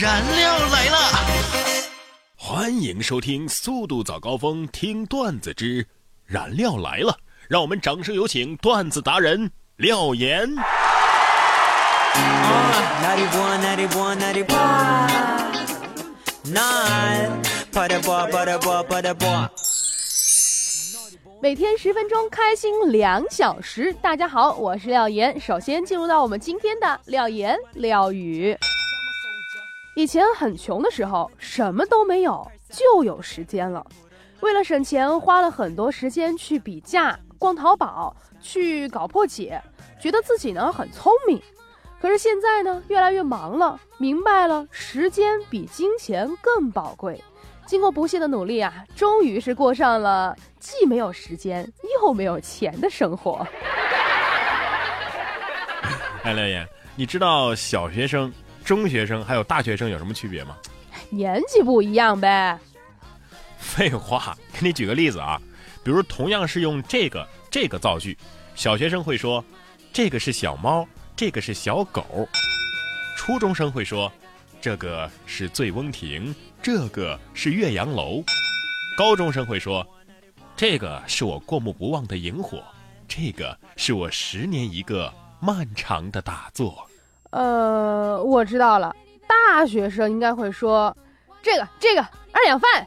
燃料来了！欢迎收听《速度早高峰》，听段子之燃料来了。让我们掌声有请段子达人廖岩。每天十分钟，开心两小时。大家好，我是廖岩。首先进入到我们今天的廖岩廖语。以前很穷的时候，什么都没有，就有时间了。为了省钱，花了很多时间去比价、逛淘宝、去搞破解，觉得自己呢很聪明。可是现在呢，越来越忙了，明白了时间比金钱更宝贵。经过不懈的努力啊，终于是过上了既没有时间又没有钱的生活。哎，廖岩，你知道小学生、中学生还有大学生有什么区别吗？年纪不一样呗。废话，给你举个例子啊，比如同样是用这个这个造句，小学生会说这个是小猫，这个是小狗；初中生会说这个是醉翁亭。这个是岳阳楼，高中生会说，这个是我过目不忘的萤火，这个是我十年一个漫长的打坐。呃，我知道了，大学生应该会说，这个这个二两饭，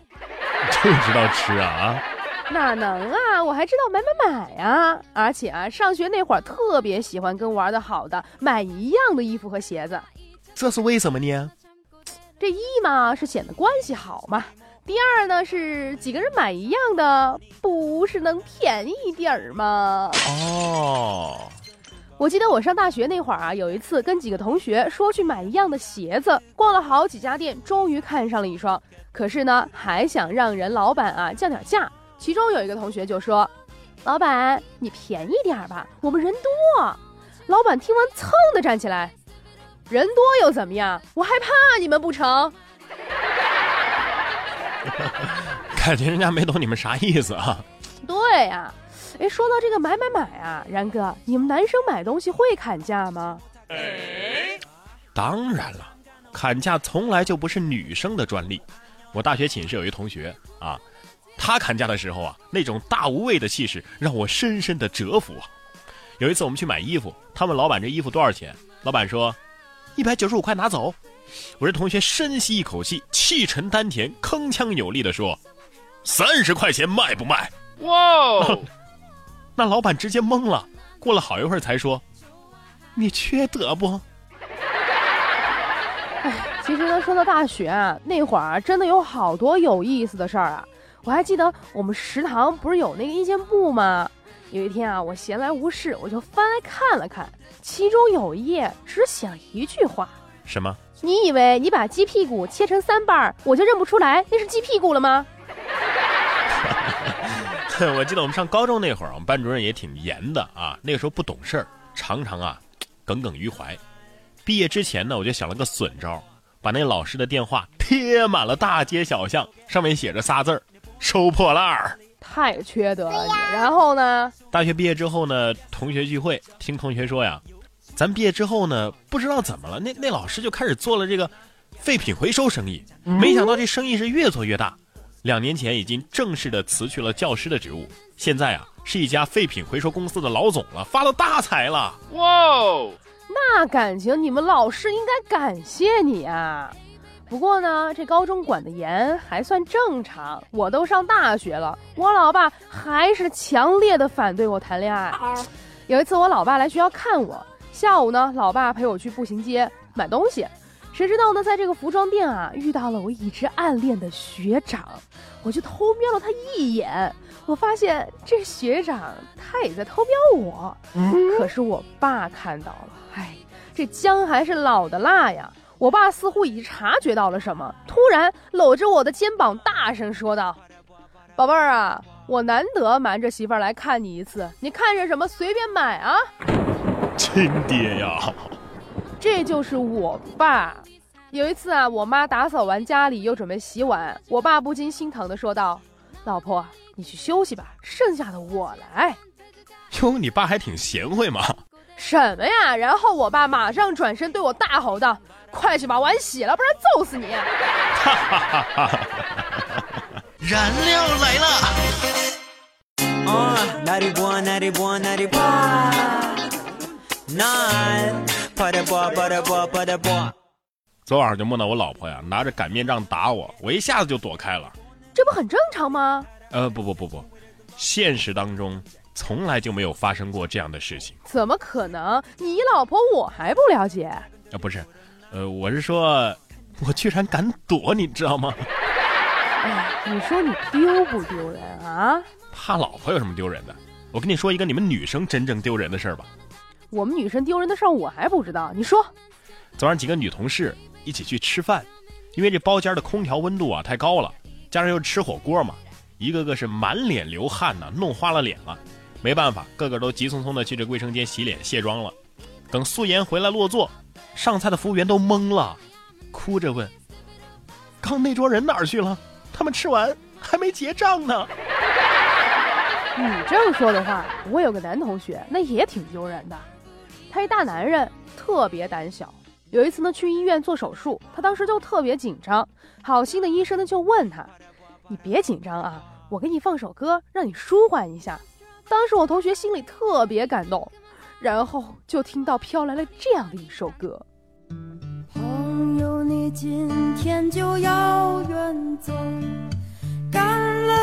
就 知道吃啊？哪能啊？我还知道买买买啊！而且啊，上学那会儿特别喜欢跟玩的好的买一样的衣服和鞋子，这是为什么呢？这一嘛是显得关系好嘛，第二呢是几个人买一样的，不是能便宜点儿吗？哦，我记得我上大学那会儿啊，有一次跟几个同学说去买一样的鞋子，逛了好几家店，终于看上了一双，可是呢还想让人老板啊降点价。其中有一个同学就说：“老板，你便宜点吧，我们人多。”老板听完蹭的站起来。人多又怎么样？我害怕你们不成？感觉人家没懂你们啥意思啊？对呀，哎，说到这个买买买啊，然哥，你们男生买东西会砍价吗？当然了，砍价从来就不是女生的专利。我大学寝室有一同学啊，他砍价的时候啊，那种大无畏的气势让我深深的折服啊。有一次我们去买衣服，他问老板这衣服多少钱，老板说。一百九十五块拿走，我这同学深吸一口气，气沉丹田，铿锵有力的说：“三十块钱卖不卖？”哇！那老板直接懵了，过了好一会儿才说：“你缺德不？”哎，其实呢，说到大学啊，那会儿真的有好多有意思的事儿啊。我还记得我们食堂不是有那个意见簿吗？有一天啊，我闲来无事，我就翻来看了看。其中有一页只写了一句话：什么？你以为你把鸡屁股切成三瓣，我就认不出来那是鸡屁股了吗？我记得我们上高中那会儿，我们班主任也挺严的啊。那个时候不懂事儿，常常啊耿耿于怀。毕业之前呢，我就想了个损招，把那老师的电话贴满了大街小巷，上面写着仨字儿：收破烂儿。太缺德了！然后呢？大学毕业之后呢？同学聚会，听同学说呀。咱毕业之后呢，不知道怎么了，那那老师就开始做了这个废品回收生意。没想到这生意是越做越大，两年前已经正式的辞去了教师的职务，现在啊是一家废品回收公司的老总了，发了大财了。哇，那感情你们老师应该感谢你啊。不过呢，这高中管的严还算正常。我都上大学了，我老爸还是强烈的反对我谈恋爱。有一次我老爸来学校看我。下午呢，老爸陪我去步行街买东西，谁知道呢，在这个服装店啊，遇到了我一直暗恋的学长，我就偷瞄了他一眼，我发现这学长他也在偷瞄我，可是我爸看到了，哎，这姜还是老的辣呀！我爸似乎已经察觉到了什么，突然搂着我的肩膀，大声说道：“宝贝儿啊，我难得瞒着媳妇儿来看你一次，你看上什么随便买啊。”亲爹呀，这就是我爸。有一次啊，我妈打扫完家里，又准备洗碗，我爸不禁心疼的说道：“老婆，你去休息吧，剩下的我来。”哟，你爸还挺贤惠嘛。什么呀？然后我爸马上转身对我大吼道：“快去把碗洗了，不然揍死你！”燃料来了！昨晚上就梦到我老婆呀，拿着擀面杖打我，我一下子就躲开了。这不很正常吗？呃，不不不不，现实当中从来就没有发生过这样的事情。怎么可能？你老婆我还不了解？啊，不是，呃，我是说，我居然敢躲，你知道吗？哎，你说你丢不丢人啊？怕老婆有什么丢人的？我跟你说一个你们女生真正丢人的事儿吧。我们女生丢人的事儿我还不知道，你说。早上几个女同事。一起去吃饭，因为这包间的空调温度啊太高了，加上又吃火锅嘛，一个个是满脸流汗呐，弄花了脸了。没办法，个个都急匆匆的去这卫生间洗脸卸妆了。等素颜回来落座，上菜的服务员都懵了，哭着问：“刚那桌人哪儿去了？他们吃完还没结账呢。”你这么说的话，我有个男同学，那也挺丢人的。他一大男人，特别胆小。有一次呢，去医院做手术，他当时就特别紧张。好心的医生呢就问他：“你别紧张啊，我给你放首歌，让你舒缓一下。”当时我同学心里特别感动，然后就听到飘来了这样的一首歌：“朋友，你今天就要远走，干了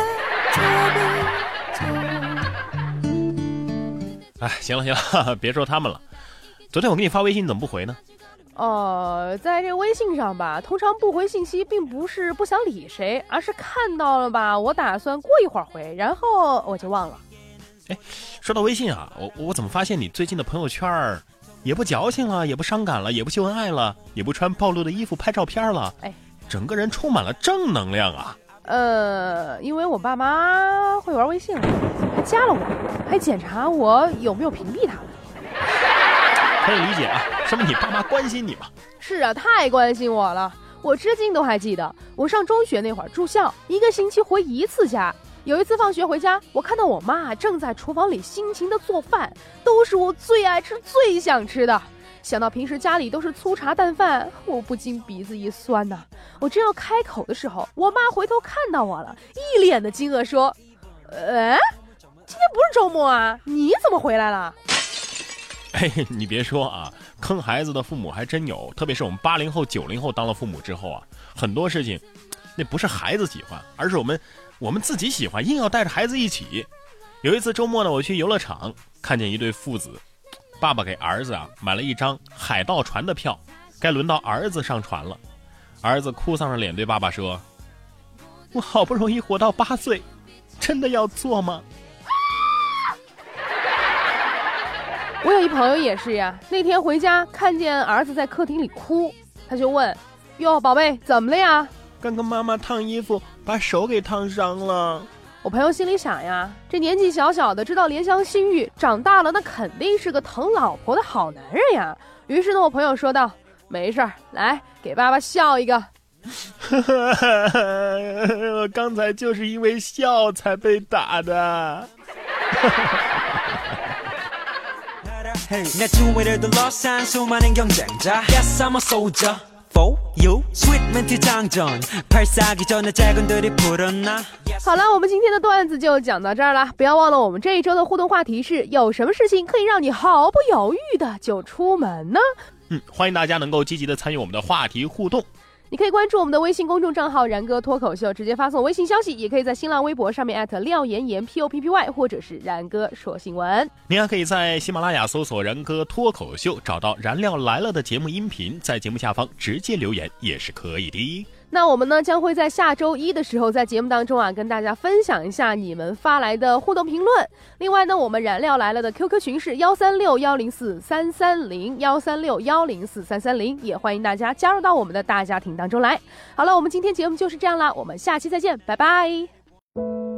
这杯酒。”哎，行了行了，别说他们了。昨天我给你发微信，你怎么不回呢？呃，在这微信上吧，通常不回信息，并不是不想理谁，而是看到了吧，我打算过一会儿回，然后我就忘了。哎，说到微信啊，我我怎么发现你最近的朋友圈儿，也不矫情了，也不伤感了，也不秀恩爱了，也不穿暴露的衣服拍照片了，哎，整个人充满了正能量啊。呃，因为我爸妈会玩微信了，还加了我，还检查我有没有屏蔽他们。可以理解啊，说明你爸妈关心你嘛。是啊，太关心我了。我至今都还记得，我上中学那会儿住校，一个星期回一次家。有一次放学回家，我看到我妈正在厨房里辛勤的做饭，都是我最爱吃、最想吃的。想到平时家里都是粗茶淡饭，我不禁鼻子一酸呐。我正要开口的时候，我妈回头看到我了，一脸的惊愕说：“呃，今天不是周末啊，你怎么回来了？”哎，你别说啊，坑孩子的父母还真有，特别是我们八零后、九零后当了父母之后啊，很多事情，那不是孩子喜欢，而是我们我们自己喜欢，硬要带着孩子一起。有一次周末呢，我去游乐场，看见一对父子，爸爸给儿子啊买了一张海盗船的票，该轮到儿子上船了，儿子哭丧着脸对爸爸说：“我好不容易活到八岁，真的要坐吗？”我有一朋友也是呀，那天回家看见儿子在客厅里哭，他就问：“哟，宝贝，怎么了呀？”“刚刚妈妈烫衣服，把手给烫伤了。”我朋友心里想呀，这年纪小小的知道怜香惜玉，长大了那肯定是个疼老婆的好男人呀。于是呢，我朋友说道：“没事儿，来给爸爸笑一个。我刚才就是因为笑才被打的。”好了，我们今天的段子就讲到这儿了。不要忘了，我们这一周的互动话题是：有什么事情可以让你毫不犹豫的就出门呢？嗯，欢迎大家能够积极的参与我们的话题互动。你可以关注我们的微信公众账号“然哥脱口秀”，直接发送微信消息；也可以在新浪微博上面艾特廖岩岩 P O P P Y，或者是然哥说新闻。您还可以在喜马拉雅搜索“然哥脱口秀”，找到“燃料来了”的节目音频，在节目下方直接留言也是可以的。那我们呢将会在下周一的时候，在节目当中啊，跟大家分享一下你们发来的互动评论。另外呢，我们燃料来了的 QQ 群是幺三六幺零四三三零幺三六幺零四三三零，也欢迎大家加入到我们的大家庭当中来。好了，我们今天节目就是这样啦，我们下期再见，拜拜。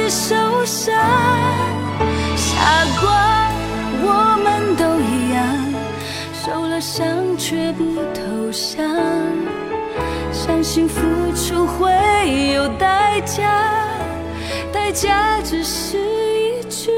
受伤。傻瓜，我们都一样，受了伤却不投降，相信付出会有代价，代价只是一句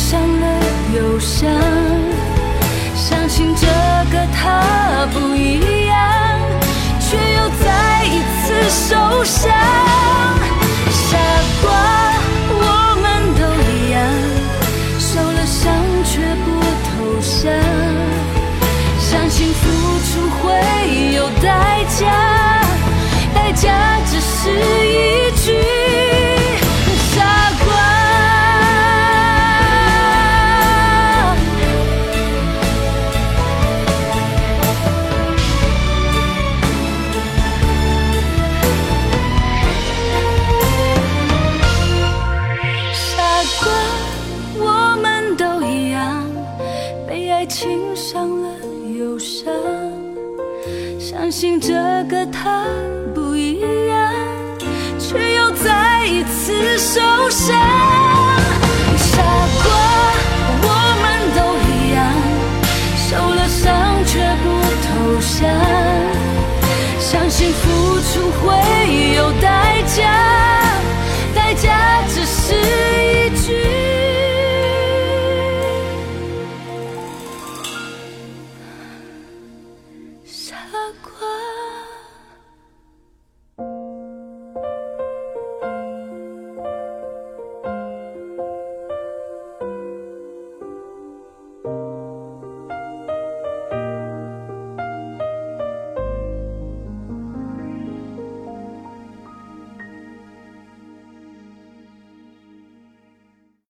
伤了忧伤，相信这个他不一样，却又再一次受伤。那个他不一样却又再一次受伤傻瓜我们都一样受了伤却不投降相信付出会有代价代价只是一句。傻瓜。